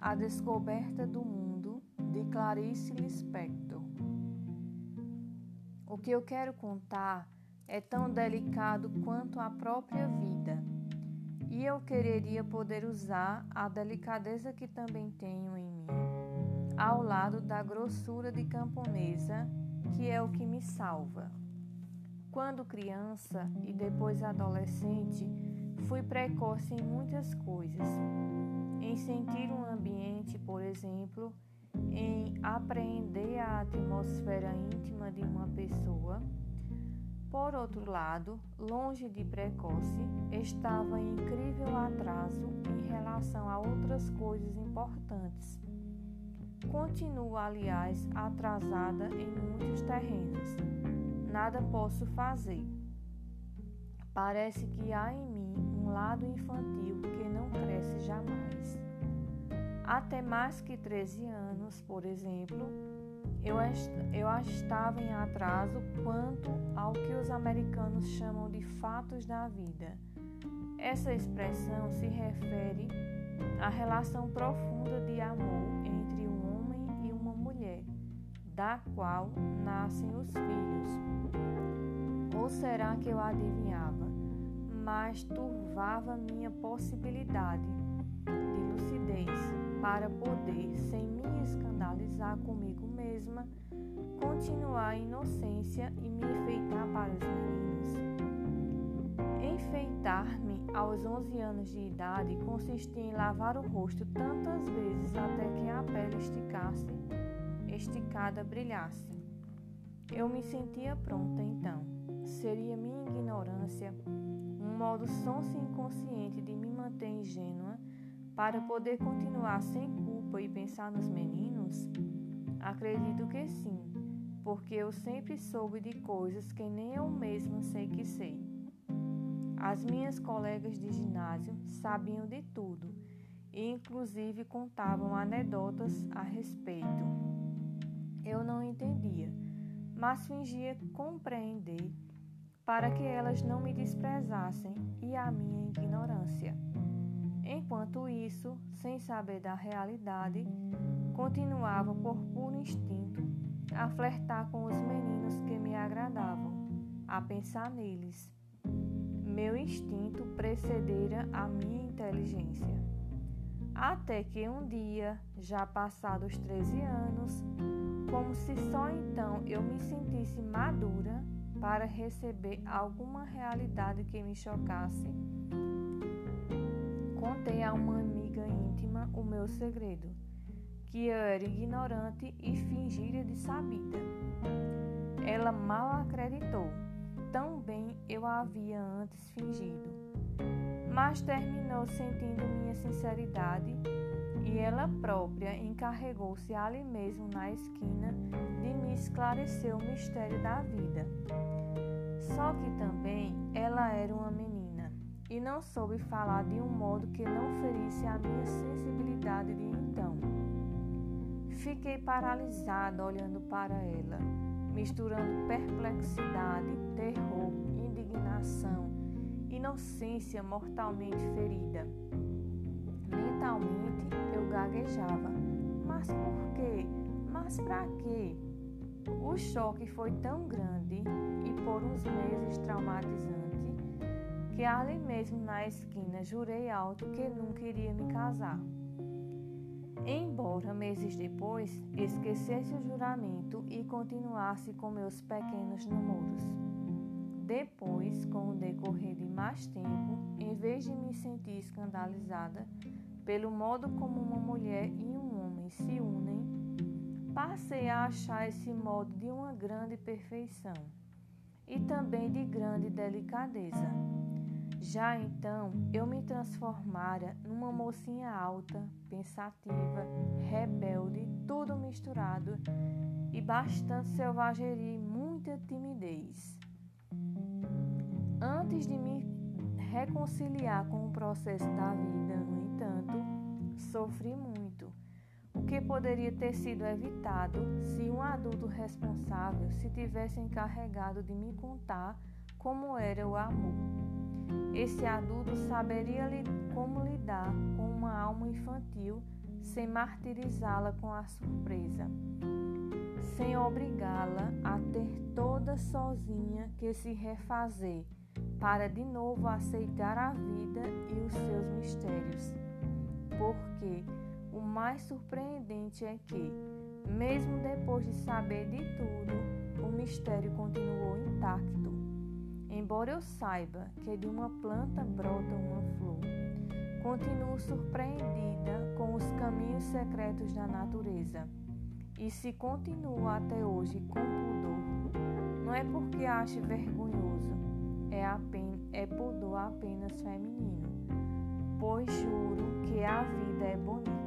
A Descoberta do Mundo, de Clarice Lispector. O que eu quero contar é tão delicado quanto a própria vida, e eu quereria poder usar a delicadeza que também tenho em mim, ao lado da grossura de camponesa, que é o que me salva. Quando criança e depois adolescente, fui precoce em muitas coisas em sentir um ambiente, por exemplo, em apreender a atmosfera íntima de uma pessoa. Por outro lado, longe de precoce, estava em incrível atraso em relação a outras coisas importantes. Continuo, aliás, atrasada em muitos terrenos. Nada posso fazer. Parece que há em mim um lado infantil que não cresce jamais. Até mais que 13 anos, por exemplo, eu, eu estava em atraso quanto ao que os americanos chamam de fatos da vida. Essa expressão se refere à relação profunda de amor entre um homem e uma mulher, da qual nascem os filhos. Ou será que eu adivinhava? Mas turvava minha possibilidade de lucidez para poder, sem me escandalizar comigo mesma, continuar a inocência e me enfeitar para os meninos. Enfeitar-me aos 11 anos de idade consistia em lavar o rosto tantas vezes até que a pele esticasse, esticada brilhasse. Eu me sentia pronta então. Seria minha ignorância, modo sonso e inconsciente de me manter ingênua para poder continuar sem culpa e pensar nos meninos? Acredito que sim, porque eu sempre soube de coisas que nem eu mesma sei que sei. As minhas colegas de ginásio sabiam de tudo e, inclusive, contavam anedotas a respeito. Eu não entendia, mas fingia compreender para que elas não me desprezassem e a minha ignorância. Enquanto isso, sem saber da realidade, continuava por puro instinto a flertar com os meninos que me agradavam, a pensar neles. Meu instinto precedera a minha inteligência. Até que um dia, já passados 13 anos, como se só então eu me sentisse madura para receber alguma realidade que me chocasse, Contei a uma amiga íntima o meu segredo, que eu era ignorante e fingira de sabida. Ela mal acreditou, tão bem eu havia antes fingido, mas terminou sentindo minha sinceridade e ela própria encarregou-se ali mesmo na esquina de me esclarecer o mistério da vida. Só que também ela era uma menina e não soube falar de um modo que não ferisse a minha sensibilidade de então. Fiquei paralisada olhando para ela, misturando perplexidade, terror, indignação, inocência mortalmente ferida. Mentalmente eu gaguejava. Mas por quê? Mas para quê? O choque foi tão grande e por uns meses traumatizante que ali mesmo na esquina jurei alto que nunca iria me casar. Embora meses depois esquecesse o juramento e continuasse com meus pequenos namoros. Depois, com o decorrer de mais tempo, em vez de me sentir escandalizada pelo modo como uma mulher e um homem se unem, passei a achar esse modo de uma grande perfeição e também de grande delicadeza. Já então eu me transformara numa mocinha alta, pensativa, rebelde, tudo misturado e bastante selvageria e muita timidez. Antes de me reconciliar com o processo da vida, no entanto, sofri muito, o que poderia ter sido evitado se um adulto responsável se tivesse encarregado de me contar como era o amor. Esse adulto saberia como lidar com uma alma infantil sem martirizá-la com a surpresa, sem obrigá-la a ter toda sozinha que se refazer para de novo aceitar a vida e os seus mistérios. Porque o mais surpreendente é que, mesmo depois de saber de tudo, o mistério continuou intacto. Embora eu saiba que de uma planta brota uma flor, continuo surpreendida com os caminhos secretos da natureza. E se continuo até hoje com pudor, não é porque ache vergonhoso, é, é pudor apenas feminino, pois juro que a vida é bonita